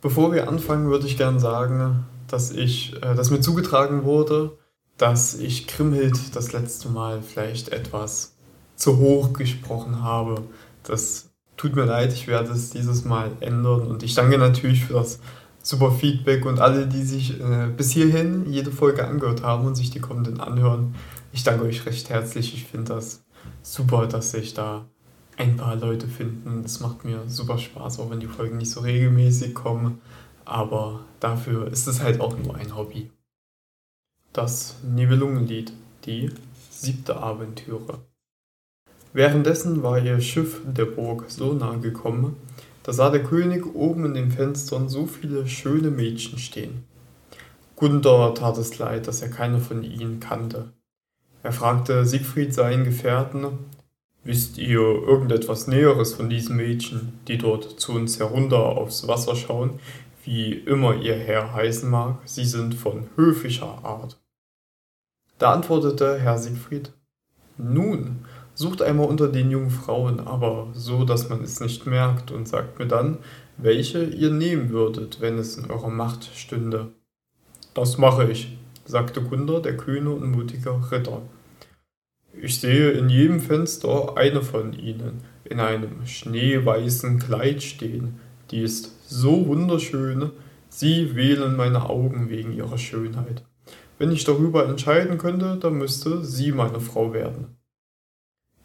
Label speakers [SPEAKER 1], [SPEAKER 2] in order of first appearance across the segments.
[SPEAKER 1] Bevor wir anfangen, würde ich gerne sagen, dass ich, äh, dass mir zugetragen wurde, dass ich Grimhild das letzte Mal vielleicht etwas zu hoch gesprochen habe. Das tut mir leid, ich werde es dieses Mal ändern und ich danke natürlich für das super Feedback und alle, die sich äh, bis hierhin jede Folge angehört haben und sich die kommenden anhören. Ich danke euch recht herzlich. Ich finde das super, dass sich da ein paar Leute finden. Das macht mir super Spaß, auch wenn die Folgen nicht so regelmäßig kommen. Aber dafür ist es halt auch nur ein Hobby. Das Nibelungenlied, die siebte Aventüre. Währenddessen war ihr Schiff der Burg so nah gekommen, da sah der König oben in den Fenstern so viele schöne Mädchen stehen. Gunther tat es leid, dass er keine von ihnen kannte. Er fragte Siegfried seinen Gefährten, Wisst ihr irgendetwas Näheres von diesen Mädchen, die dort zu uns herunter aufs Wasser schauen, wie immer ihr Herr heißen mag, sie sind von höfischer Art. Da antwortete Herr Siegfried, Nun, sucht einmal unter den jungen Frauen, aber so, dass man es nicht merkt, und sagt mir dann, welche ihr nehmen würdet, wenn es in eurer Macht stünde. Das mache ich, sagte Gunther, der kühne und mutige Ritter. Ich sehe in jedem Fenster eine von ihnen in einem schneeweißen Kleid stehen. Die ist so wunderschön, sie wählen meine Augen wegen ihrer Schönheit. Wenn ich darüber entscheiden könnte, dann müsste sie meine Frau werden.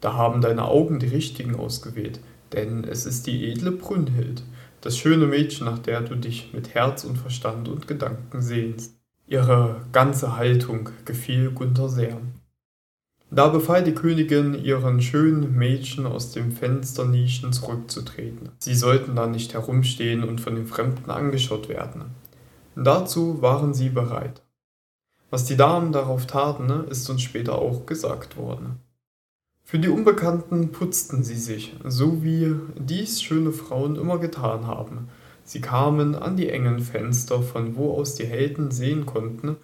[SPEAKER 1] Da haben deine Augen die richtigen ausgewählt, denn es ist die edle Brünnhild, das schöne Mädchen, nach der du dich mit Herz und Verstand und Gedanken sehnst. Ihre ganze Haltung gefiel Gunther sehr. Da befahl die Königin ihren schönen Mädchen aus dem Fensternischen zurückzutreten. Sie sollten da nicht herumstehen und von den Fremden angeschaut werden. Dazu waren sie bereit. Was die Damen darauf taten, ist uns später auch gesagt worden. Für die Unbekannten putzten sie sich, so wie dies schöne Frauen immer getan haben. Sie kamen an die engen Fenster, von wo aus die Helden sehen konnten,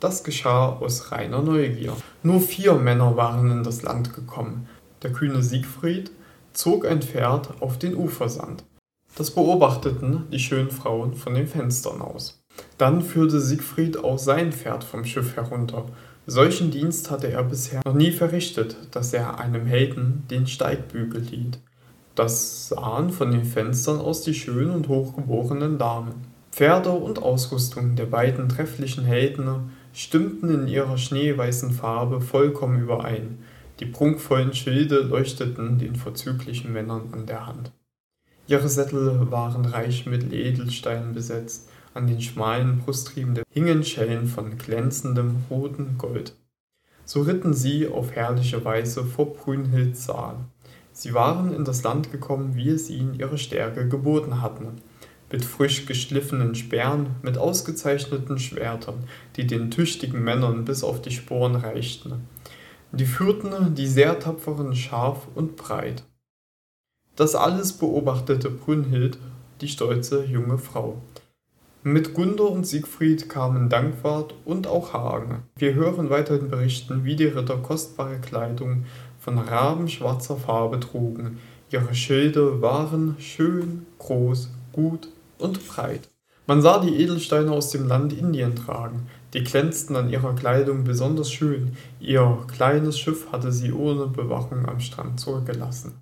[SPEAKER 1] das geschah aus reiner Neugier. Nur vier Männer waren in das Land gekommen. Der kühne Siegfried zog ein Pferd auf den Ufersand. Das beobachteten die schönen Frauen von den Fenstern aus. Dann führte Siegfried auch sein Pferd vom Schiff herunter. Solchen Dienst hatte er bisher noch nie verrichtet, dass er einem Helden den Steigbügel hielt. Das sahen von den Fenstern aus die schönen und hochgeborenen Damen. Pferde und Ausrüstung der beiden trefflichen Helden stimmten in ihrer schneeweißen Farbe vollkommen überein, die prunkvollen Schilde leuchteten den vorzüglichen Männern an der Hand. Ihre Sättel waren reich mit Edelsteinen besetzt, an den schmalen Brustriemen hingen Schellen von glänzendem roten Gold. So ritten sie auf herrliche Weise vor Brünnhilds Saal. Sie waren in das Land gekommen, wie es ihnen ihre Stärke geboten hatten, mit frisch geschliffenen Speeren, mit ausgezeichneten Schwertern, die den tüchtigen Männern bis auf die Sporen reichten. Die führten die sehr tapferen scharf und breit. Das alles beobachtete Brünnhild, die stolze junge Frau. Mit Gunther und Siegfried kamen Dankwart und auch Hagen. Wir hören weiterhin berichten, wie die Ritter kostbare Kleidung von rabenschwarzer Farbe trugen. Ihre Schilde waren schön, groß, gut und breit. Man sah die Edelsteine aus dem Land Indien tragen, die glänzten an ihrer Kleidung besonders schön, ihr kleines Schiff hatte sie ohne Bewachung am Strand zurückgelassen.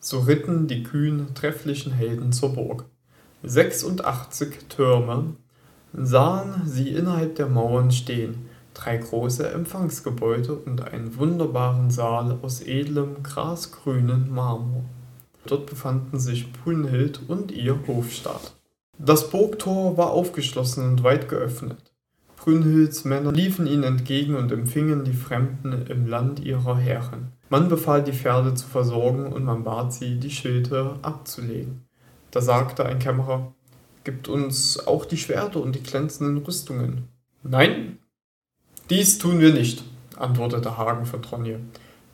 [SPEAKER 1] So ritten die kühn trefflichen Helden zur Burg. 86 Türme sahen sie innerhalb der Mauern stehen, drei große Empfangsgebäude und einen wunderbaren Saal aus edlem grasgrünen Marmor. Dort befanden sich Brünnhild und ihr Hofstaat. Das Burgtor war aufgeschlossen und weit geöffnet. Brünnhilds Männer liefen ihnen entgegen und empfingen die Fremden im Land ihrer Herren. Man befahl die Pferde zu versorgen und man bat sie, die Schilde abzulegen. Da sagte ein Kämmerer, Gibt uns auch die Schwerter und die glänzenden Rüstungen. Nein, dies tun wir nicht, antwortete Hagen von Tronje.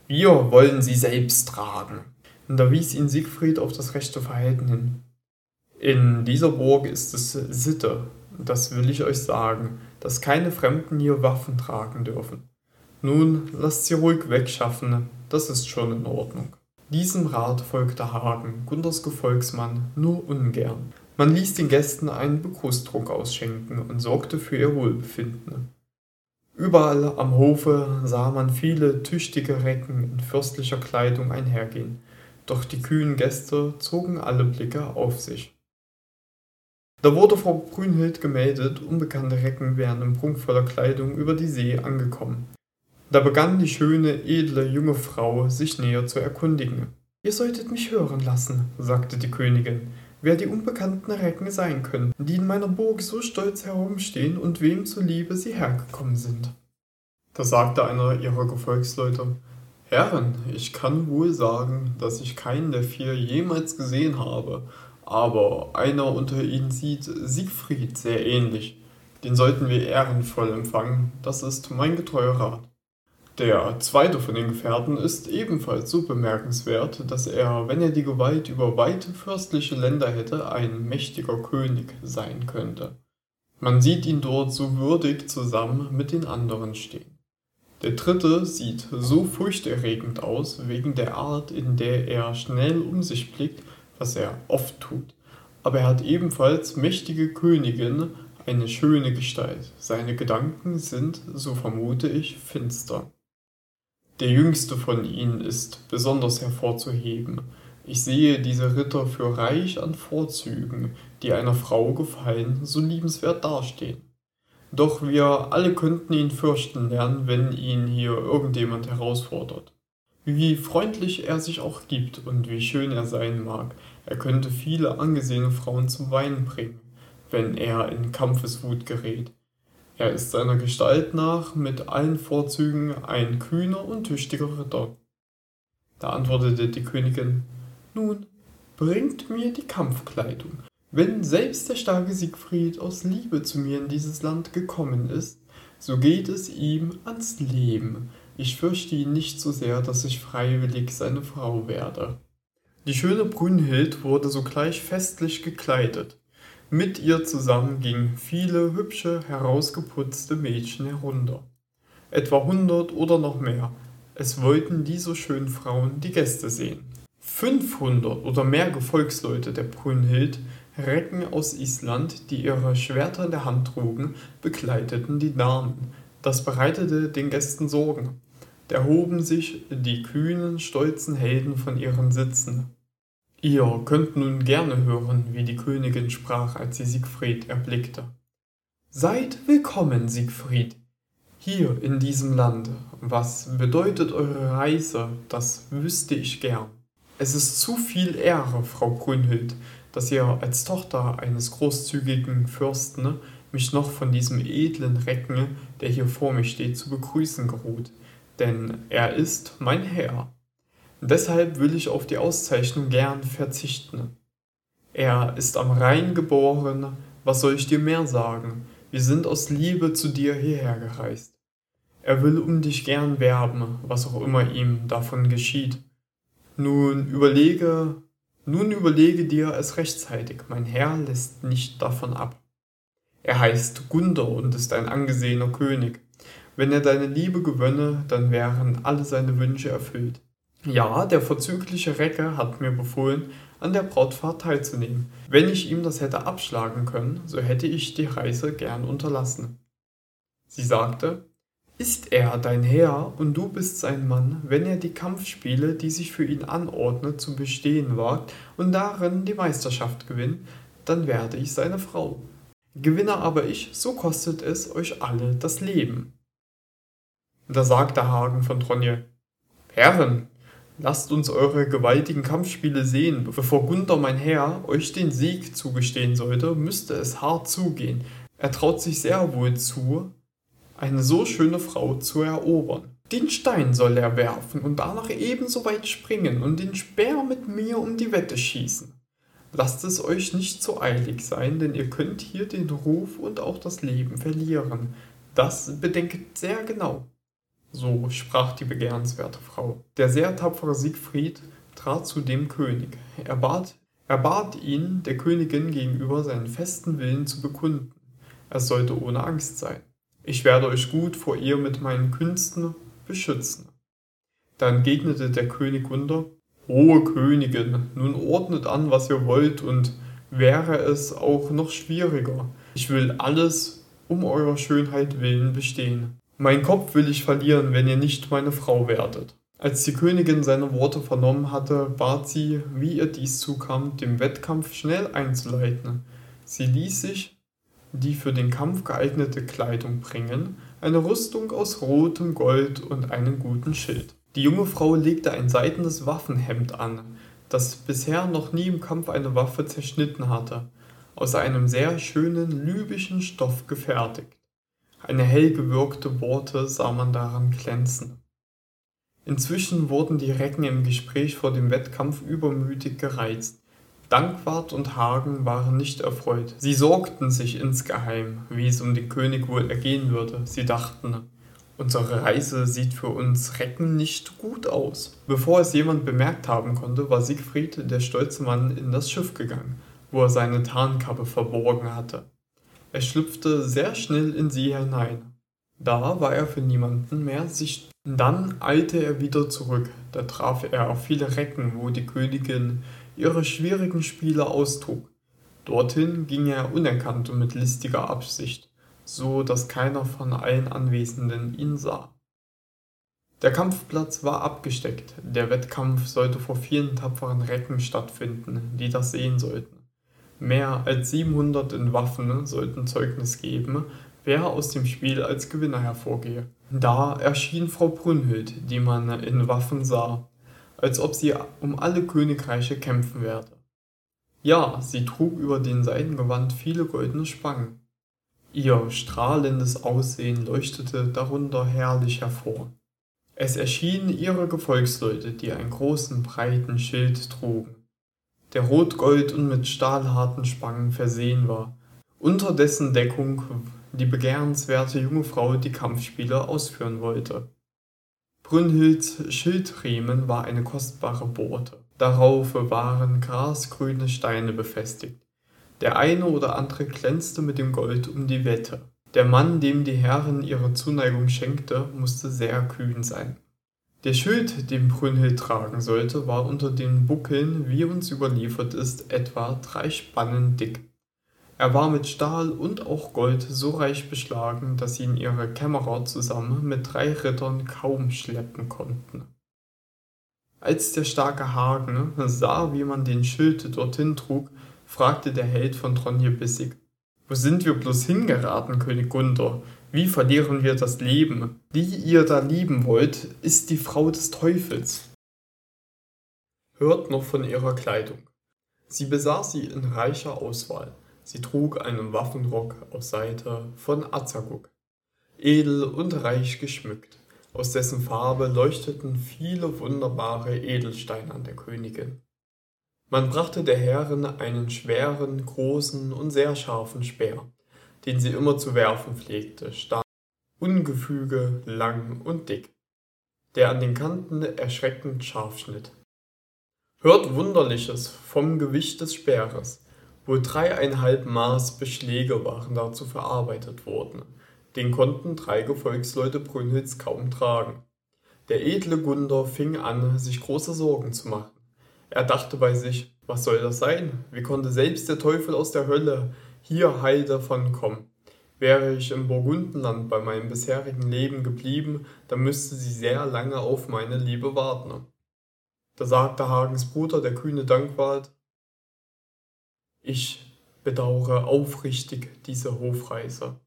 [SPEAKER 1] Wir wollen sie selbst tragen und da wies ihn Siegfried auf das rechte Verhalten hin. In dieser Burg ist es Sitte, das will ich euch sagen, dass keine Fremden hier Waffen tragen dürfen. Nun lasst sie ruhig wegschaffen, das ist schon in Ordnung. Diesem Rat folgte Hagen, Gunthers Gefolgsmann, nur ungern. Man ließ den Gästen einen Begrüßtrunk ausschenken und sorgte für ihr Wohlbefinden. Überall am Hofe sah man viele tüchtige Recken in fürstlicher Kleidung einhergehen, doch die kühnen Gäste zogen alle Blicke auf sich. Da wurde Frau Brünhild gemeldet, unbekannte Recken wären in prunkvoller Kleidung über die See angekommen. Da begann die schöne, edle, junge Frau sich näher zu erkundigen. Ihr solltet mich hören lassen, sagte die Königin, wer die unbekannten Recken sein können, die in meiner Burg so stolz herumstehen und wem zuliebe sie hergekommen sind. Da sagte einer ihrer Gefolgsleute, Herren, ich kann wohl sagen, dass ich keinen der vier jemals gesehen habe, aber einer unter ihnen sieht Siegfried sehr ähnlich. Den sollten wir ehrenvoll empfangen, das ist mein getreuer Rat. Der zweite von den Gefährten ist ebenfalls so bemerkenswert, dass er, wenn er die Gewalt über weite fürstliche Länder hätte, ein mächtiger König sein könnte. Man sieht ihn dort so würdig zusammen mit den anderen stehen. Der dritte sieht so furchterregend aus wegen der Art, in der er schnell um sich blickt was er oft tut. Aber er hat ebenfalls mächtige Königin, eine schöne Gestalt. Seine Gedanken sind, so vermute ich, finster. Der jüngste von ihnen ist besonders hervorzuheben. Ich sehe diese Ritter für reich an Vorzügen, die einer Frau gefallen, so liebenswert dastehen. Doch wir alle könnten ihn fürchten lernen, wenn ihn hier irgendjemand herausfordert. Wie freundlich er sich auch gibt und wie schön er sein mag, er könnte viele angesehene Frauen zum Weinen bringen, wenn er in Kampfeswut gerät. Er ist seiner Gestalt nach mit allen Vorzügen ein kühner und tüchtiger Ritter. Da antwortete die Königin, nun, bringt mir die Kampfkleidung. Wenn selbst der starke Siegfried aus Liebe zu mir in dieses Land gekommen ist, so geht es ihm ans Leben, ich fürchte ihn nicht so sehr, dass ich freiwillig seine Frau werde. Die schöne Brünnhild wurde sogleich festlich gekleidet. Mit ihr zusammen gingen viele hübsche, herausgeputzte Mädchen herunter. Etwa hundert oder noch mehr. Es wollten die so schönen Frauen die Gäste sehen. 500 oder mehr Gefolgsleute der Brünnhild, Recken aus Island, die ihre Schwerter in der Hand trugen, begleiteten die Damen. Das bereitete den Gästen Sorgen erhoben sich die kühnen, stolzen Helden von ihren Sitzen. Ihr könnt nun gerne hören, wie die Königin sprach, als sie Siegfried erblickte. Seid willkommen, Siegfried, hier in diesem Lande. Was bedeutet eure Reise, das wüsste ich gern. Es ist zu viel Ehre, Frau Brünnhild, dass ihr als Tochter eines großzügigen Fürsten mich noch von diesem edlen Recken, der hier vor mir steht, zu begrüßen geruht denn er ist mein Herr. Deshalb will ich auf die Auszeichnung gern verzichten. Er ist am Rhein geboren, was soll ich dir mehr sagen? Wir sind aus Liebe zu dir hierher gereist. Er will um dich gern werben, was auch immer ihm davon geschieht. Nun überlege, nun überlege dir es rechtzeitig, mein Herr lässt nicht davon ab. Er heißt Gunder und ist ein angesehener König. Wenn er deine Liebe gewönne, dann wären alle seine Wünsche erfüllt. Ja, der vorzügliche Recke hat mir befohlen, an der Brautfahrt teilzunehmen. Wenn ich ihm das hätte abschlagen können, so hätte ich die Reise gern unterlassen. Sie sagte, ist er dein Herr und du bist sein Mann, wenn er die Kampfspiele, die sich für ihn anordnet, zu bestehen wagt und darin die Meisterschaft gewinnt, dann werde ich seine Frau. Gewinne aber ich, so kostet es euch alle das Leben. Da sagte Hagen von Tronje, Herren, lasst uns eure gewaltigen Kampfspiele sehen. Bevor Gunther, mein Herr, euch den Sieg zugestehen sollte, müsste es hart zugehen. Er traut sich sehr wohl zu, eine so schöne Frau zu erobern. Den Stein soll er werfen und danach ebenso weit springen und den Speer mit mir um die Wette schießen. Lasst es euch nicht zu eilig sein, denn ihr könnt hier den Ruf und auch das Leben verlieren. Das bedenket sehr genau. So sprach die begehrenswerte Frau. Der sehr tapfere Siegfried trat zu dem König. Er bat, er bat ihn, der Königin gegenüber seinen festen Willen zu bekunden. Er sollte ohne Angst sein. Ich werde euch gut vor ihr mit meinen Künsten beschützen. Da entgegnete der König Wunder, Hohe Königin, nun ordnet an, was ihr wollt, und wäre es auch noch schwieriger. Ich will alles um eurer Schönheit willen bestehen. Mein Kopf will ich verlieren, wenn ihr nicht meine Frau werdet. Als die Königin seine Worte vernommen hatte, bat sie, wie ihr dies zukam, dem Wettkampf schnell einzuleiten. Sie ließ sich die für den Kampf geeignete Kleidung bringen, eine Rüstung aus rotem Gold und einen guten Schild. Die junge Frau legte ein seidenes Waffenhemd an, das bisher noch nie im Kampf eine Waffe zerschnitten hatte, aus einem sehr schönen libyschen Stoff gefertigt. Eine hell gewirkte Borte sah man daran glänzen. Inzwischen wurden die Recken im Gespräch vor dem Wettkampf übermütig gereizt. Dankwart und Hagen waren nicht erfreut. Sie sorgten sich insgeheim, wie es um den König wohl ergehen würde. Sie dachten, Unsere Reise sieht für uns Recken nicht gut aus. Bevor es jemand bemerkt haben konnte, war Siegfried, der stolze Mann, in das Schiff gegangen, wo er seine Tarnkappe verborgen hatte. Er schlüpfte sehr schnell in sie hinein. Da war er für niemanden mehr sichtbar. Dann eilte er wieder zurück. Da traf er auf viele Recken, wo die Königin ihre schwierigen Spiele austrug. Dorthin ging er unerkannt und mit listiger Absicht so dass keiner von allen Anwesenden ihn sah. Der Kampfplatz war abgesteckt, der Wettkampf sollte vor vielen tapferen Recken stattfinden, die das sehen sollten. Mehr als 700 in Waffen sollten Zeugnis geben, wer aus dem Spiel als Gewinner hervorgehe. Da erschien Frau Brünnhild, die man in Waffen sah, als ob sie um alle Königreiche kämpfen werde. Ja, sie trug über den Seidengewand viele goldene Spangen. Ihr strahlendes Aussehen leuchtete darunter herrlich hervor. Es erschienen ihre Gefolgsleute, die einen großen breiten Schild trugen, der rotgold und mit stahlharten Spangen versehen war, unter dessen Deckung die begehrenswerte junge Frau die Kampfspiele ausführen wollte. Brünnhilds Schildriemen war eine kostbare Borte. Darauf waren grasgrüne Steine befestigt. Der eine oder andere glänzte mit dem Gold um die Wette. Der Mann, dem die Herrin ihre Zuneigung schenkte, musste sehr kühn sein. Der Schild, den Brünnhild tragen sollte, war unter den Buckeln, wie uns überliefert ist, etwa drei Spannen dick. Er war mit Stahl und auch Gold so reich beschlagen, dass ihn ihre Kämmerer zusammen mit drei Rittern kaum schleppen konnten. Als der starke Hagen sah, wie man den Schild dorthin trug, fragte der Held von Tronje bissig. Wo sind wir bloß hingeraten, König Gunther? Wie verlieren wir das Leben? Die ihr da lieben wollt, ist die Frau des Teufels. Hört noch von ihrer Kleidung. Sie besaß sie in reicher Auswahl. Sie trug einen Waffenrock aus Seite von Azaguk, edel und reich geschmückt. Aus dessen Farbe leuchteten viele wunderbare Edelsteine an der Königin. Man brachte der Herrin einen schweren, großen und sehr scharfen Speer, den sie immer zu werfen pflegte, stark, ungefüge, lang und dick, der an den Kanten erschreckend scharf schnitt. Hört Wunderliches vom Gewicht des Speeres, wohl dreieinhalb Maß Beschläge waren dazu verarbeitet worden, den konnten drei Gefolgsleute Brünnhilds kaum tragen. Der edle Gunder fing an, sich große Sorgen zu machen. Er dachte bei sich, was soll das sein? Wie konnte selbst der Teufel aus der Hölle hier heil davon kommen? Wäre ich im Burgundenland bei meinem bisherigen Leben geblieben, dann müsste sie sehr lange auf meine Liebe warten. Da sagte Hagens Bruder, der kühne Dankwart, ich bedauere aufrichtig diese Hofreise.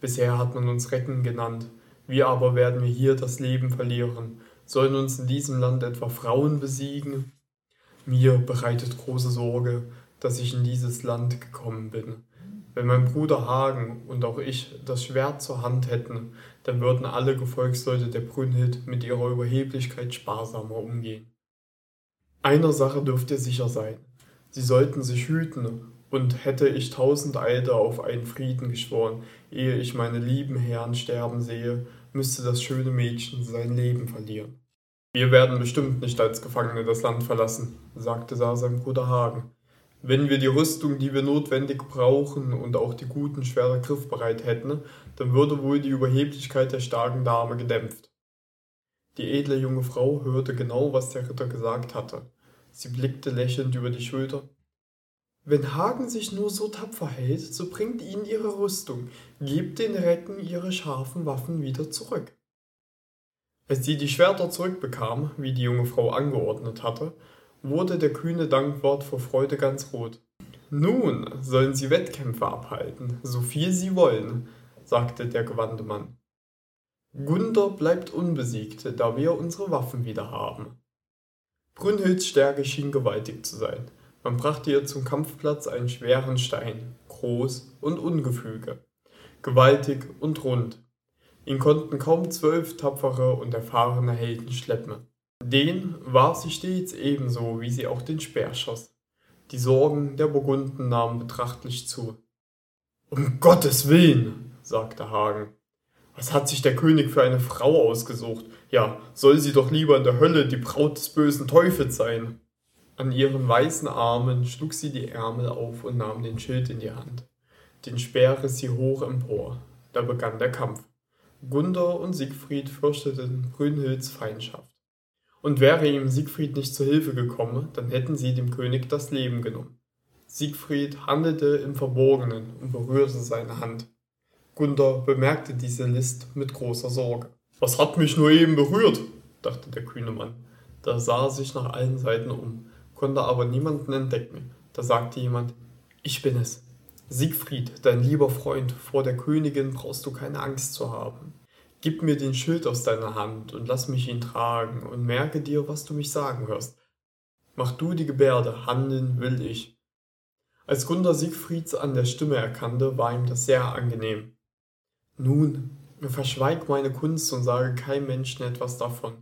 [SPEAKER 1] Bisher hat man uns Recken genannt, wir aber werden wir hier das Leben verlieren. Sollen uns in diesem Land etwa Frauen besiegen? Mir bereitet große Sorge, dass ich in dieses Land gekommen bin. Wenn mein Bruder Hagen und auch ich das Schwert zur Hand hätten, dann würden alle Gefolgsleute der Brünnhild mit ihrer Überheblichkeit sparsamer umgehen. Einer Sache dürft ihr sicher sein. Sie sollten sich hüten, und hätte ich tausend Eide auf einen Frieden geschworen, ehe ich meine lieben Herren sterben sehe, müsste das schöne Mädchen sein Leben verlieren. Wir werden bestimmt nicht als Gefangene das Land verlassen, sagte Sar sein Bruder Hagen. Wenn wir die Rüstung, die wir notwendig brauchen und auch die guten Schwerter griffbereit hätten, dann würde wohl die Überheblichkeit der starken Dame gedämpft. Die edle junge Frau hörte genau, was der Ritter gesagt hatte. Sie blickte lächelnd über die Schulter. Wenn Hagen sich nur so tapfer hält, so bringt ihnen ihre Rüstung, gebt den Recken ihre scharfen Waffen wieder zurück. Als sie die Schwerter zurückbekam, wie die junge Frau angeordnet hatte, wurde der kühne Dankwart vor Freude ganz rot. Nun sollen sie Wettkämpfe abhalten, so viel sie wollen, sagte der gewandte Mann. Gunther bleibt unbesiegt, da wir unsere Waffen wieder haben. Brünnhilds Stärke schien gewaltig zu sein. Man brachte ihr zum Kampfplatz einen schweren Stein, groß und ungefüge, gewaltig und rund. Ihn konnten kaum zwölf tapfere und erfahrene Helden schleppen. Den warf sie stets ebenso, wie sie auch den Speer schoss. Die Sorgen der Burgunden nahmen betrachtlich zu. Um Gottes Willen, sagte Hagen. Was hat sich der König für eine Frau ausgesucht? Ja, soll sie doch lieber in der Hölle die Braut des bösen Teufels sein. An ihren weißen Armen schlug sie die Ärmel auf und nahm den Schild in die Hand. Den Speer riss sie hoch empor. Da begann der Kampf. Gunther und Siegfried fürchteten Brünnhilds Feindschaft. Und wäre ihm Siegfried nicht zu Hilfe gekommen, dann hätten sie dem König das Leben genommen. Siegfried handelte im Verborgenen und berührte seine Hand. Gunther bemerkte diese List mit großer Sorge. Was hat mich nur eben berührt? dachte der kühne Mann. Da sah er sich nach allen Seiten um, konnte aber niemanden entdecken. Da sagte jemand, ich bin es. Siegfried, dein lieber Freund, vor der Königin brauchst du keine Angst zu haben. Gib mir den Schild aus deiner Hand und lass mich ihn tragen und merke dir, was du mich sagen hörst. Mach du die Gebärde, handeln will ich. Als Gunther Siegfrieds an der Stimme erkannte, war ihm das sehr angenehm. Nun, verschweig meine Kunst und sage keinem Menschen etwas davon.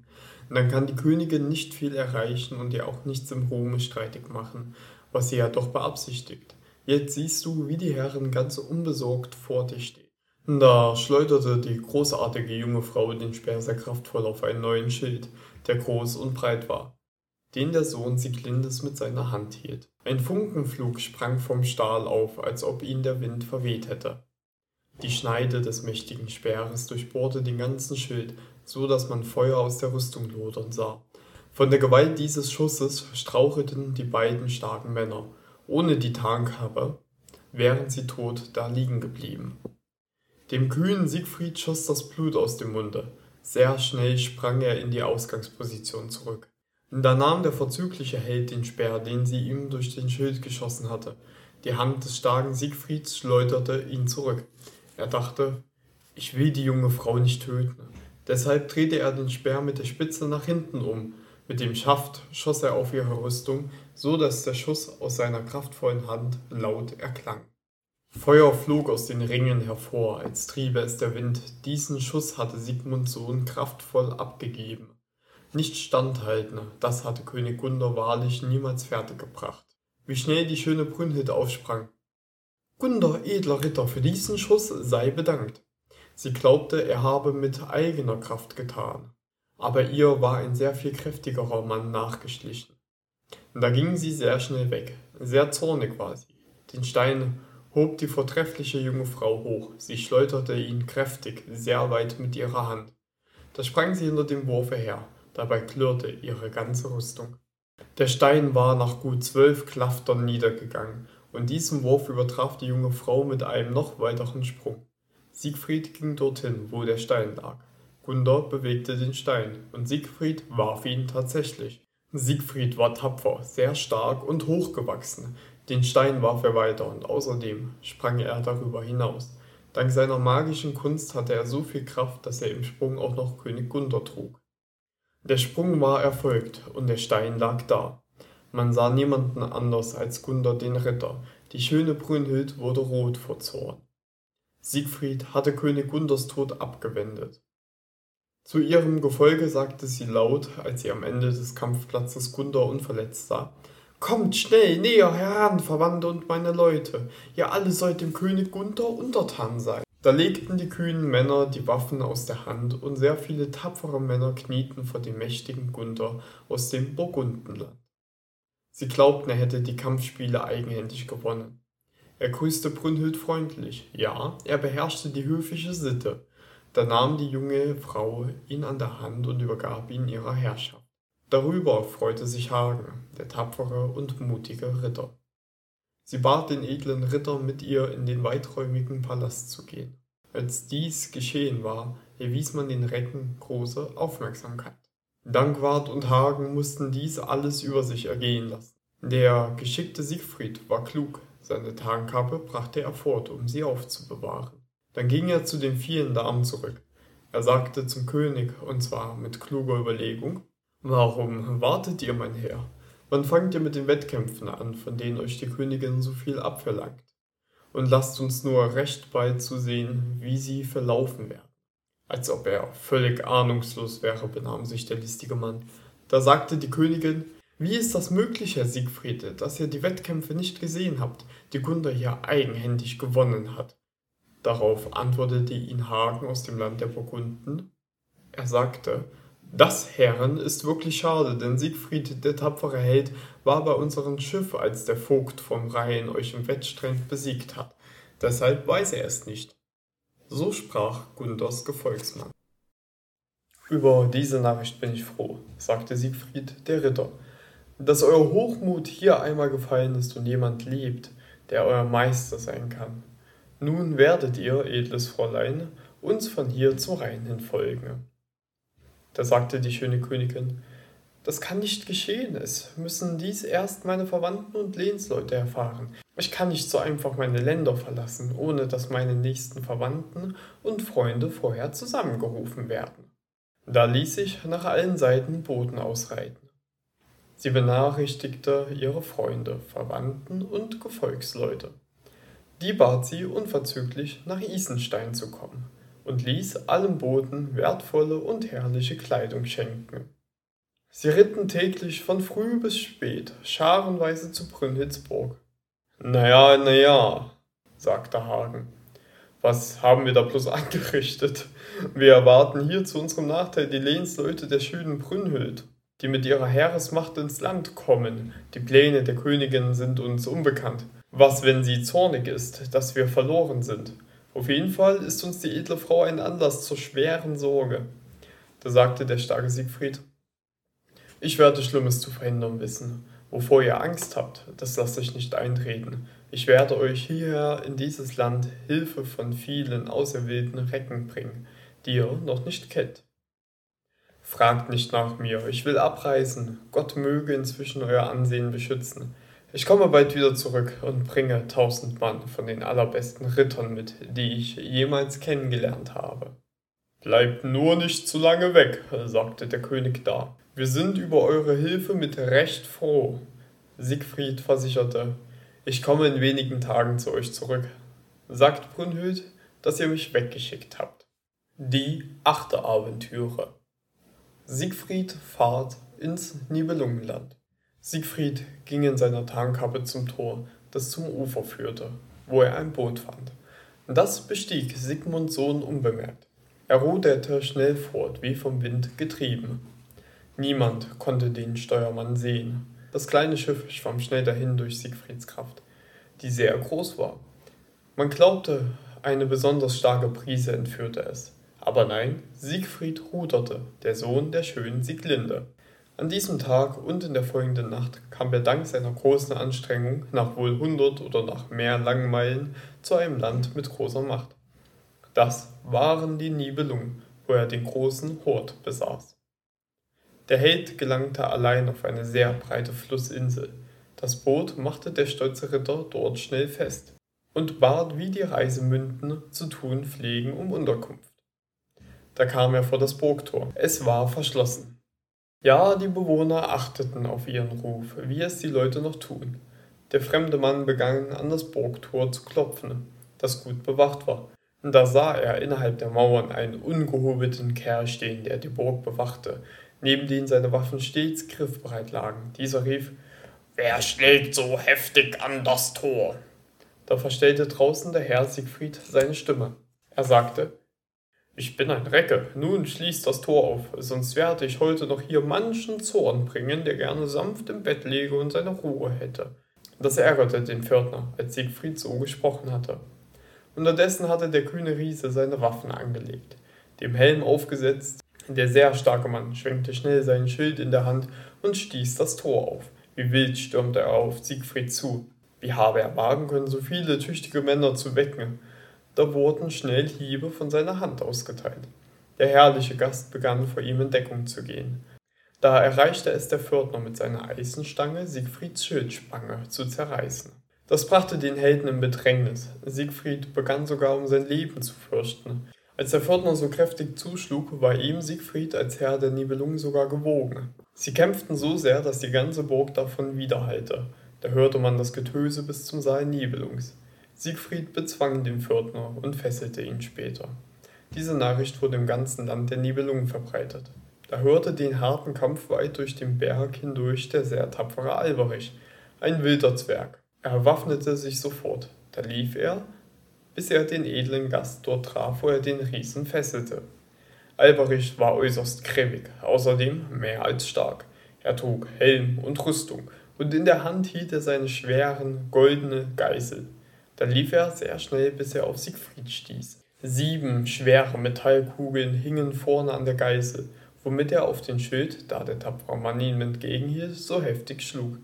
[SPEAKER 1] dann kann die Königin nicht viel erreichen und dir auch nichts im Ruhme streitig machen, was sie ja doch beabsichtigt. Jetzt siehst du, wie die Herren ganz unbesorgt vor dir stehen. Da schleuderte die großartige junge Frau den Speer sehr kraftvoll auf einen neuen Schild, der groß und breit war, den der Sohn Sieglindes mit seiner Hand hielt. Ein Funkenflug sprang vom Stahl auf, als ob ihn der Wind verweht hätte. Die Schneide des mächtigen Speeres durchbohrte den ganzen Schild, so dass man Feuer aus der Rüstung lodern sah. Von der Gewalt dieses Schusses strauchelten die beiden starken Männer, ohne die Tarnkappe, wären sie tot da liegen geblieben. Dem kühnen Siegfried schoss das Blut aus dem Munde. Sehr schnell sprang er in die Ausgangsposition zurück. Da nahm der vorzügliche Held den Speer, den sie ihm durch den Schild geschossen hatte. Die Hand des starken Siegfrieds schleuderte ihn zurück. Er dachte, ich will die junge Frau nicht töten. Deshalb drehte er den Speer mit der Spitze nach hinten um. Mit dem Schaft schoss er auf ihre Rüstung, so dass der Schuss aus seiner kraftvollen Hand laut erklang. Feuer flog aus den Ringen hervor, als triebe es der Wind. Diesen Schuss hatte Sigmunds Sohn kraftvoll abgegeben. Nicht standhalten, das hatte König Gunther wahrlich niemals fertiggebracht. Wie schnell die schöne Brünnhild aufsprang. Gunther, edler Ritter, für diesen Schuss sei bedankt. Sie glaubte, er habe mit eigener Kraft getan. Aber ihr war ein sehr viel kräftigerer Mann nachgeschlichen. Da ging sie sehr schnell weg. Sehr zornig war sie. Den Stein hob die vortreffliche junge Frau hoch. Sie schleuderte ihn kräftig, sehr weit mit ihrer Hand. Da sprang sie hinter dem Wurfe her. Dabei klirrte ihre ganze Rüstung. Der Stein war nach gut zwölf Klaftern niedergegangen und diesen Wurf übertraf die junge Frau mit einem noch weiteren Sprung. Siegfried ging dorthin, wo der Stein lag. Gunther bewegte den Stein und Siegfried warf ihn tatsächlich. Siegfried war tapfer, sehr stark und hochgewachsen. Den Stein warf er weiter und außerdem sprang er darüber hinaus. Dank seiner magischen Kunst hatte er so viel Kraft, dass er im Sprung auch noch König Gunther trug. Der Sprung war erfolgt und der Stein lag da. Man sah niemanden anders als Gunther den Ritter. Die schöne Brünnhild wurde rot vor Zorn. Siegfried hatte König Gunthers Tod abgewendet. Zu ihrem Gefolge sagte sie laut, als sie am Ende des Kampfplatzes Gunther unverletzt sah. Kommt schnell näher heran, Verwandte und meine Leute. Ihr alle sollt dem König Gunther untertan sein. Da legten die kühnen Männer die Waffen aus der Hand und sehr viele tapfere Männer knieten vor dem mächtigen Gunther aus dem Burgundenland. Sie glaubten, er hätte die Kampfspiele eigenhändig gewonnen. Er grüßte Brünnhild freundlich. Ja, er beherrschte die höfische Sitte. Da nahm die junge Frau ihn an der Hand und übergab ihn ihrer Herrschaft. Darüber freute sich Hagen, der tapfere und mutige Ritter. Sie bat den edlen Ritter, mit ihr in den weiträumigen Palast zu gehen. Als dies geschehen war, erwies man den Recken große Aufmerksamkeit. Dankwart und Hagen mussten dies alles über sich ergehen lassen. Der geschickte Siegfried war klug, seine Tarnkappe brachte er fort, um sie aufzubewahren. Dann ging er zu den vielen Damen zurück. Er sagte zum König, und zwar mit kluger Überlegung, Warum wartet ihr, mein Herr? Wann fangt ihr mit den Wettkämpfen an, von denen euch die Königin so viel abverlangt? Und lasst uns nur recht bald zusehen, wie sie verlaufen werden. Als ob er völlig ahnungslos wäre, benahm sich der listige Mann. Da sagte die Königin, wie ist das möglich, Herr Siegfried, dass ihr die Wettkämpfe nicht gesehen habt, die Gunther hier eigenhändig gewonnen hat? Darauf antwortete ihn Hagen aus dem Land der Burgunden. Er sagte, das, Herren, ist wirklich schade, denn Siegfried, der tapfere Held, war bei unserem Schiff, als der Vogt vom Rhein euch im Wettstreit besiegt hat. Deshalb weiß er es nicht. So sprach Gunthers Gefolgsmann. Über diese Nachricht bin ich froh, sagte Siegfried, der Ritter, dass euer Hochmut hier einmal gefallen ist und jemand lebt, der euer Meister sein kann. Nun werdet ihr, edles Fräulein, uns von hier zum Rhein hin folgen. Da sagte die schöne Königin, das kann nicht geschehen, es müssen dies erst meine Verwandten und Lehnsleute erfahren. Ich kann nicht so einfach meine Länder verlassen, ohne dass meine nächsten Verwandten und Freunde vorher zusammengerufen werden. Da ließ ich nach allen Seiten Boten ausreiten. Sie benachrichtigte ihre Freunde, Verwandten und Gefolgsleute. Die bat sie unverzüglich nach Isenstein zu kommen und ließ allen Boten wertvolle und herrliche Kleidung schenken. Sie ritten täglich von früh bis spät, scharenweise zu Brünnhitzburg. Naja, naja, sagte Hagen. Was haben wir da bloß angerichtet? Wir erwarten hier zu unserem Nachteil die Lehnsleute der schönen Brünnhild, die mit ihrer Heeresmacht ins Land kommen. Die Pläne der Königin sind uns unbekannt. Was, wenn sie zornig ist, dass wir verloren sind? Auf jeden Fall ist uns die edle Frau ein Anlass zur schweren Sorge. Da sagte der starke Siegfried, ich werde Schlimmes zu verhindern wissen. Wovor ihr Angst habt, das lasst euch nicht eintreten. Ich werde euch hierher in dieses Land Hilfe von vielen auserwählten Recken bringen, die ihr noch nicht kennt. Fragt nicht nach mir, ich will abreisen. Gott möge inzwischen euer Ansehen beschützen. Ich komme bald wieder zurück und bringe tausend Mann von den allerbesten Rittern mit, die ich jemals kennengelernt habe. Bleibt nur nicht zu lange weg, sagte der König da. Wir sind über eure Hilfe mit Recht froh. Siegfried versicherte, ich komme in wenigen Tagen zu euch zurück. Sagt Brünnhild, dass ihr mich weggeschickt habt. Die achte Aventüre. Siegfried fahrt ins Nibelungenland. Siegfried ging in seiner Tarnkappe zum Tor, das zum Ufer führte, wo er ein Boot fand. Das bestieg Sigmunds Sohn unbemerkt. Er ruderte schnell fort, wie vom Wind getrieben. Niemand konnte den Steuermann sehen. Das kleine Schiff schwamm schnell dahin durch Siegfrieds Kraft, die sehr groß war. Man glaubte, eine besonders starke Brise entführte es. Aber nein, Siegfried ruderte, der Sohn der schönen Sieglinde. An diesem Tag und in der folgenden Nacht kam er dank seiner großen Anstrengung nach wohl hundert oder nach mehr langen Meilen zu einem Land mit großer Macht. Das waren die Nibelungen, wo er den großen Hort besaß. Der Held gelangte allein auf eine sehr breite Flussinsel. Das Boot machte der stolze Ritter dort schnell fest und bat, wie die Reisemünden zu tun pflegen, um Unterkunft. Da kam er vor das Burgtor. Es war verschlossen. Ja, die Bewohner achteten auf ihren Ruf, wie es die Leute noch tun. Der fremde Mann begann an das Burgtor zu klopfen, das gut bewacht war. Da sah er innerhalb der Mauern einen ungehobelten Kerl stehen, der die Burg bewachte, neben dem seine Waffen stets griffbereit lagen. Dieser rief, Wer schlägt so heftig an das Tor? Da verstellte draußen der Herr Siegfried seine Stimme. Er sagte, ich bin ein Recke, nun schließt das Tor auf, sonst werde ich heute noch hier manchen Zorn bringen, der gerne sanft im Bett lege und seine Ruhe hätte. Das ärgerte den Pförtner, als Siegfried so gesprochen hatte. Unterdessen hatte der kühne Riese seine Waffen angelegt, dem Helm aufgesetzt. Der sehr starke Mann schwenkte schnell seinen Schild in der Hand und stieß das Tor auf. Wie wild stürmte er auf Siegfried zu. Wie habe er wagen können, so viele tüchtige Männer zu wecken? Da wurden schnell Hiebe von seiner Hand ausgeteilt. Der herrliche Gast begann vor ihm in Deckung zu gehen. Da erreichte es der Pförtner mit seiner Eisenstange, Siegfrieds Schildspange zu zerreißen. Das brachte den Helden in Bedrängnis. Siegfried begann sogar um sein Leben zu fürchten. Als der Pförtner so kräftig zuschlug, war ihm Siegfried als Herr der Nibelungen sogar gewogen. Sie kämpften so sehr, dass die ganze Burg davon widerhallte. Da hörte man das Getöse bis zum Saal Nibelungs. Siegfried bezwang den Pförtner und fesselte ihn später. Diese Nachricht wurde im ganzen Land der Nibelungen verbreitet. Da hörte den harten Kampf weit durch den Berg hindurch der sehr tapfere Alberich, ein wilder Zwerg. Er waffnete sich sofort. Da lief er, bis er den edlen Gast dort traf, wo er den Riesen fesselte. Alberich war äußerst kräftig, außerdem mehr als stark. Er trug Helm und Rüstung, und in der Hand hielt er seine schweren, goldene Geißel. Da lief er sehr schnell, bis er auf Siegfried stieß. Sieben schwere Metallkugeln hingen vorne an der Geißel, womit er auf den Schild, da der tapfere Mann ihm entgegenhielt, so heftig schlug,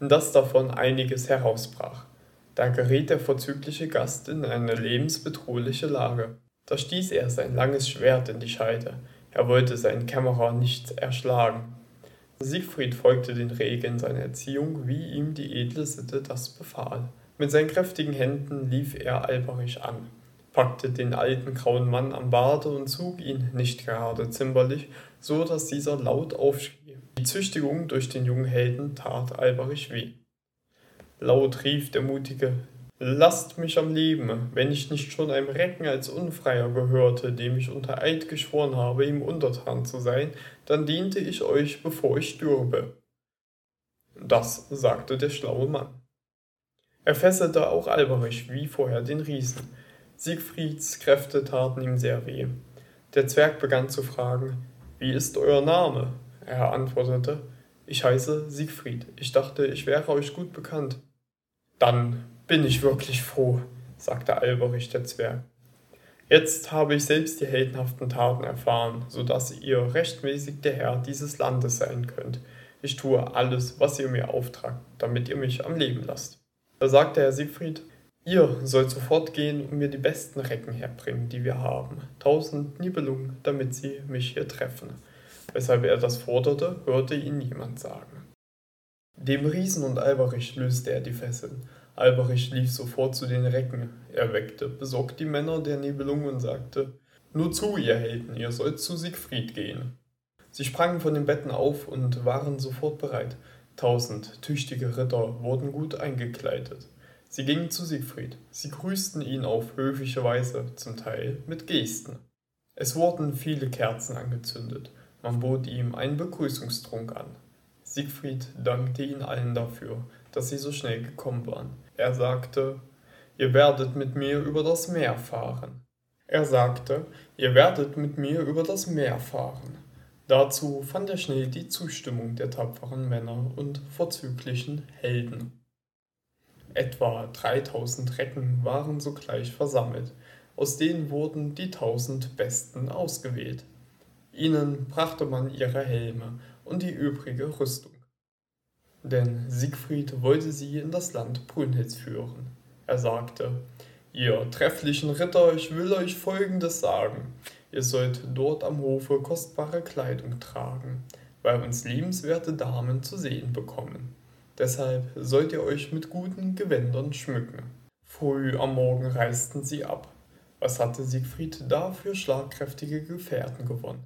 [SPEAKER 1] dass davon einiges herausbrach. Da geriet der vorzügliche Gast in eine lebensbedrohliche Lage. Da stieß er sein langes Schwert in die Scheide. Er wollte seinen Kämmerer nicht erschlagen. Siegfried folgte den Regeln seiner Erziehung, wie ihm die edle Sitte das befahl. Mit seinen kräftigen Händen lief er Alberich an, packte den alten grauen Mann am Barte und zog ihn nicht gerade zimperlich, so dass dieser laut aufschrie. Die Züchtigung durch den jungen Helden tat Alberich weh. Laut rief der Mutige, Lasst mich am Leben, wenn ich nicht schon einem Recken als Unfreier gehörte, dem ich unter Eid geschworen habe, ihm untertan zu sein, dann diente ich euch, bevor ich stürbe. Das sagte der schlaue Mann. Er fesselte auch Alberich wie vorher den Riesen. Siegfrieds Kräfte taten ihm sehr weh. Der Zwerg begann zu fragen, Wie ist euer Name? Er antwortete, Ich heiße Siegfried. Ich dachte, ich wäre euch gut bekannt. Dann bin ich wirklich froh, sagte Alberich der Zwerg. Jetzt habe ich selbst die heldenhaften Taten erfahren, so dass ihr rechtmäßig der Herr dieses Landes sein könnt. Ich tue alles, was ihr mir auftragt, damit ihr mich am Leben lasst. Da sagte Herr Siegfried, ihr sollt sofort gehen und mir die besten Recken herbringen, die wir haben, tausend Nibelungen, damit sie mich hier treffen. Weshalb er das forderte, hörte ihn niemand sagen. Dem Riesen und Alberich löste er die Fesseln Alberich lief sofort zu den Recken. Er weckte besorgt die Männer der Nibelung und sagte, Nur zu, ihr Helden, ihr sollt zu Siegfried gehen. Sie sprangen von den Betten auf und waren sofort bereit. Tausend tüchtige Ritter wurden gut eingekleidet. Sie gingen zu Siegfried. Sie grüßten ihn auf höfliche Weise, zum Teil mit Gesten. Es wurden viele Kerzen angezündet. Man bot ihm einen Begrüßungstrunk an. Siegfried dankte ihnen allen dafür, dass sie so schnell gekommen waren. Er sagte, ihr werdet mit mir über das Meer fahren. Er sagte, ihr werdet mit mir über das Meer fahren. Dazu fand er schnell die Zustimmung der tapferen Männer und vorzüglichen Helden. Etwa 3000 Recken waren sogleich versammelt, aus denen wurden die tausend Besten ausgewählt. Ihnen brachte man ihre Helme und die übrige Rüstung denn Siegfried wollte sie in das Land Brünnhilds führen. Er sagte, Ihr trefflichen Ritter, ich will euch Folgendes sagen. Ihr sollt dort am Hofe kostbare Kleidung tragen, weil uns liebenswerte Damen zu sehen bekommen. Deshalb sollt ihr euch mit guten Gewändern schmücken. Früh am Morgen reisten sie ab. Was hatte Siegfried da für schlagkräftige Gefährten gewonnen?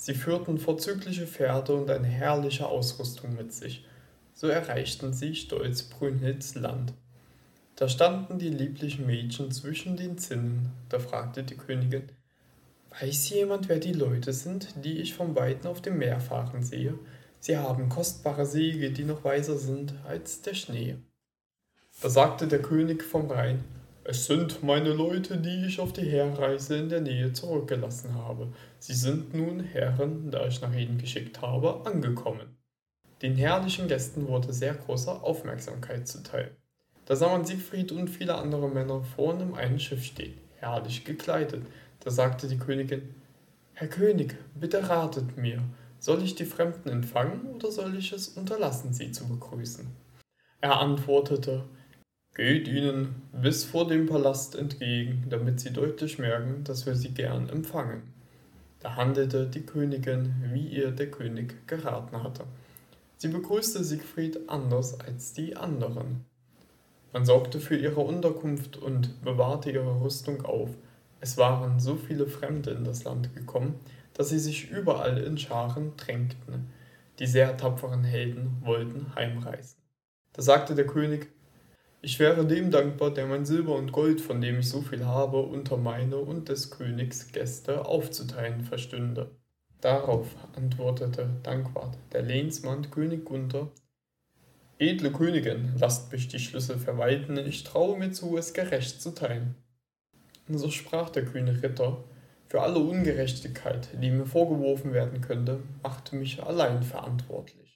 [SPEAKER 1] Sie führten vorzügliche Pferde und eine herrliche Ausrüstung mit sich, so erreichten sie stolz Brünnhilds Land. Da standen die lieblichen Mädchen zwischen den Zinnen, da fragte die Königin, Weiß jemand, wer die Leute sind, die ich vom Weiten auf dem Meer fahren sehe? Sie haben kostbare Segel, die noch weißer sind als der Schnee. Da sagte der König vom Rhein, es sind meine Leute, die ich auf die Herreise in der Nähe zurückgelassen habe. Sie sind nun, Herren, da ich nach ihnen geschickt habe, angekommen. Den herrlichen Gästen wurde sehr große Aufmerksamkeit zuteil. Da sah man Siegfried und viele andere Männer vorn im einen Schiff stehen, herrlich gekleidet. Da sagte die Königin, Herr König, bitte ratet mir, soll ich die Fremden empfangen oder soll ich es unterlassen, sie zu begrüßen? Er antwortete, Geht ihnen bis vor dem Palast entgegen, damit sie deutlich merken, dass wir sie gern empfangen. Da handelte die Königin, wie ihr der König geraten hatte. Sie begrüßte Siegfried anders als die anderen. Man sorgte für ihre Unterkunft und bewahrte ihre Rüstung auf. Es waren so viele Fremde in das Land gekommen, dass sie sich überall in Scharen drängten. Die sehr tapferen Helden wollten heimreisen. Da sagte der König, ich wäre dem dankbar, der mein Silber und Gold, von dem ich so viel habe, unter meine und des Königs Gäste aufzuteilen verstünde. Darauf antwortete Dankwart, der Lehnsmann König Gunther, Edle Königin, lasst mich die Schlüssel verwalten, ich traue mir zu, es gerecht zu teilen. So sprach der kühne Ritter, für alle Ungerechtigkeit, die mir vorgeworfen werden könnte, machte mich allein verantwortlich.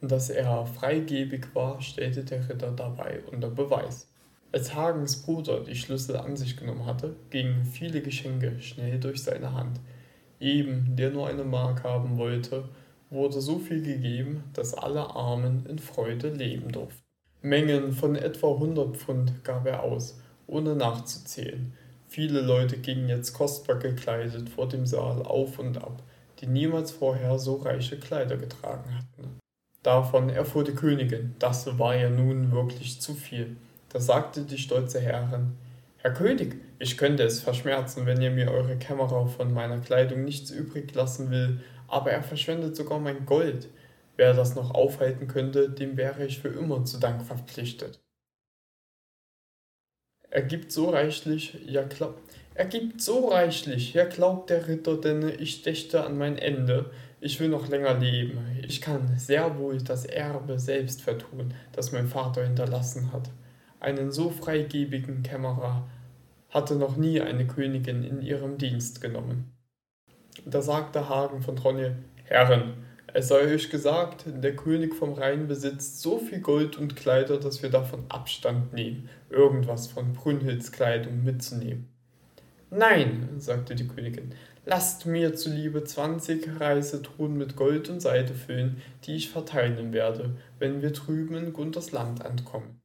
[SPEAKER 1] Dass er freigebig war, stellte der Ritter dabei unter Beweis. Als Hagens Bruder die Schlüssel an sich genommen hatte, gingen viele Geschenke schnell durch seine Hand. Eben, der nur eine Mark haben wollte, wurde so viel gegeben, dass alle Armen in Freude leben durften. Mengen von etwa 100 Pfund gab er aus, ohne nachzuzählen. Viele Leute gingen jetzt kostbar gekleidet vor dem Saal auf und ab, die niemals vorher so reiche Kleider getragen hatten. Davon erfuhr die Königin, das war ja nun wirklich zu viel. Da sagte die stolze Herrin, Herr König, ich könnte es verschmerzen, wenn ihr mir eure Kämmerer von meiner Kleidung nichts übrig lassen will, aber er verschwendet sogar mein Gold. Wer das noch aufhalten könnte, dem wäre ich für immer zu Dank verpflichtet. Er gibt so reichlich, ja glaub, er gibt so reichlich, ja glaubt der Ritter, denn ich dächte an mein Ende, ich will noch länger leben. Ich kann sehr wohl das Erbe selbst vertun, das mein Vater hinterlassen hat. Einen so freigebigen Kämmerer hatte noch nie eine Königin in ihrem Dienst genommen. Da sagte Hagen von Tronje, Herren, es sei euch gesagt, der König vom Rhein besitzt so viel Gold und Kleider, dass wir davon Abstand nehmen, irgendwas von Brünnhilds Kleidung mitzunehmen. Nein, sagte die Königin, lasst mir zuliebe zwanzig Reisetruhen mit Gold und Seide füllen, die ich verteilen werde, wenn wir drüben in Gunthers Land ankommen.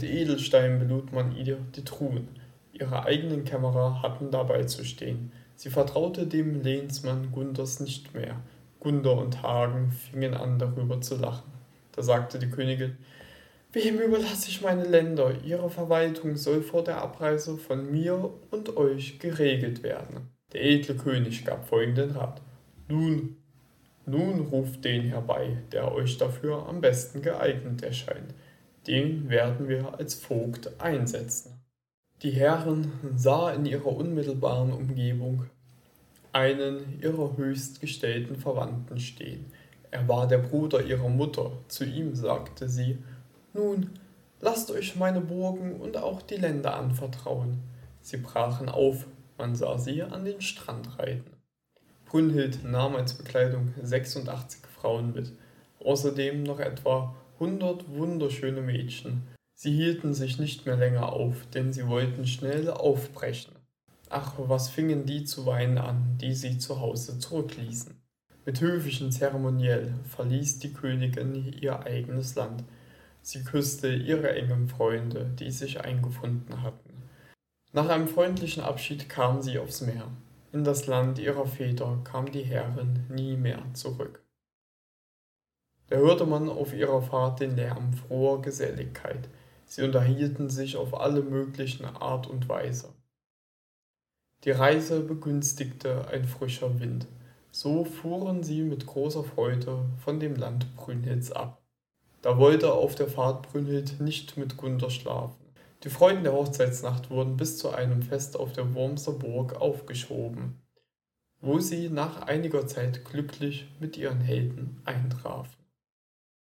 [SPEAKER 1] Die Edelstein belud man ihr die Truhen. Ihre eigenen Kämmerer hatten dabei zu stehen. Sie vertraute dem Lehnsmann Gunthers nicht mehr. Gunther und Hagen fingen an, darüber zu lachen. Da sagte die Königin, Wem überlasse ich meine Länder? Ihre Verwaltung soll vor der Abreise von mir und euch geregelt werden. Der edle König gab folgenden Rat. Nun, nun ruft den herbei, der euch dafür am besten geeignet erscheint. Den werden wir als Vogt einsetzen. Die Herren sah in ihrer unmittelbaren Umgebung einen ihrer höchstgestellten Verwandten stehen. Er war der Bruder ihrer Mutter. Zu ihm sagte sie, nun, lasst euch meine Burgen und auch die Länder anvertrauen. Sie brachen auf, man sah sie an den Strand reiten. Brünnhild nahm als Bekleidung 86 Frauen mit, außerdem noch etwa 100 wunderschöne Mädchen. Sie hielten sich nicht mehr länger auf, denn sie wollten schnell aufbrechen. Ach, was fingen die zu weinen an, die sie zu Hause zurückließen. Mit höfischen Zeremoniell verließ die Königin ihr eigenes Land, Sie küsste ihre engen Freunde, die sich eingefunden hatten. Nach einem freundlichen Abschied kam sie aufs Meer. In das Land ihrer Väter kam die Herrin nie mehr zurück. Da hörte man auf ihrer Fahrt den Lärm froher Geselligkeit. Sie unterhielten sich auf alle möglichen Art und Weise. Die Reise begünstigte ein frischer Wind. So fuhren sie mit großer Freude von dem Land Brünnhilds ab. Da wollte auf der Fahrt Brünnhild nicht mit Gunther schlafen. Die Freuden der Hochzeitsnacht wurden bis zu einem Fest auf der Wormser Burg aufgeschoben, wo sie nach einiger Zeit glücklich mit ihren Helden eintrafen.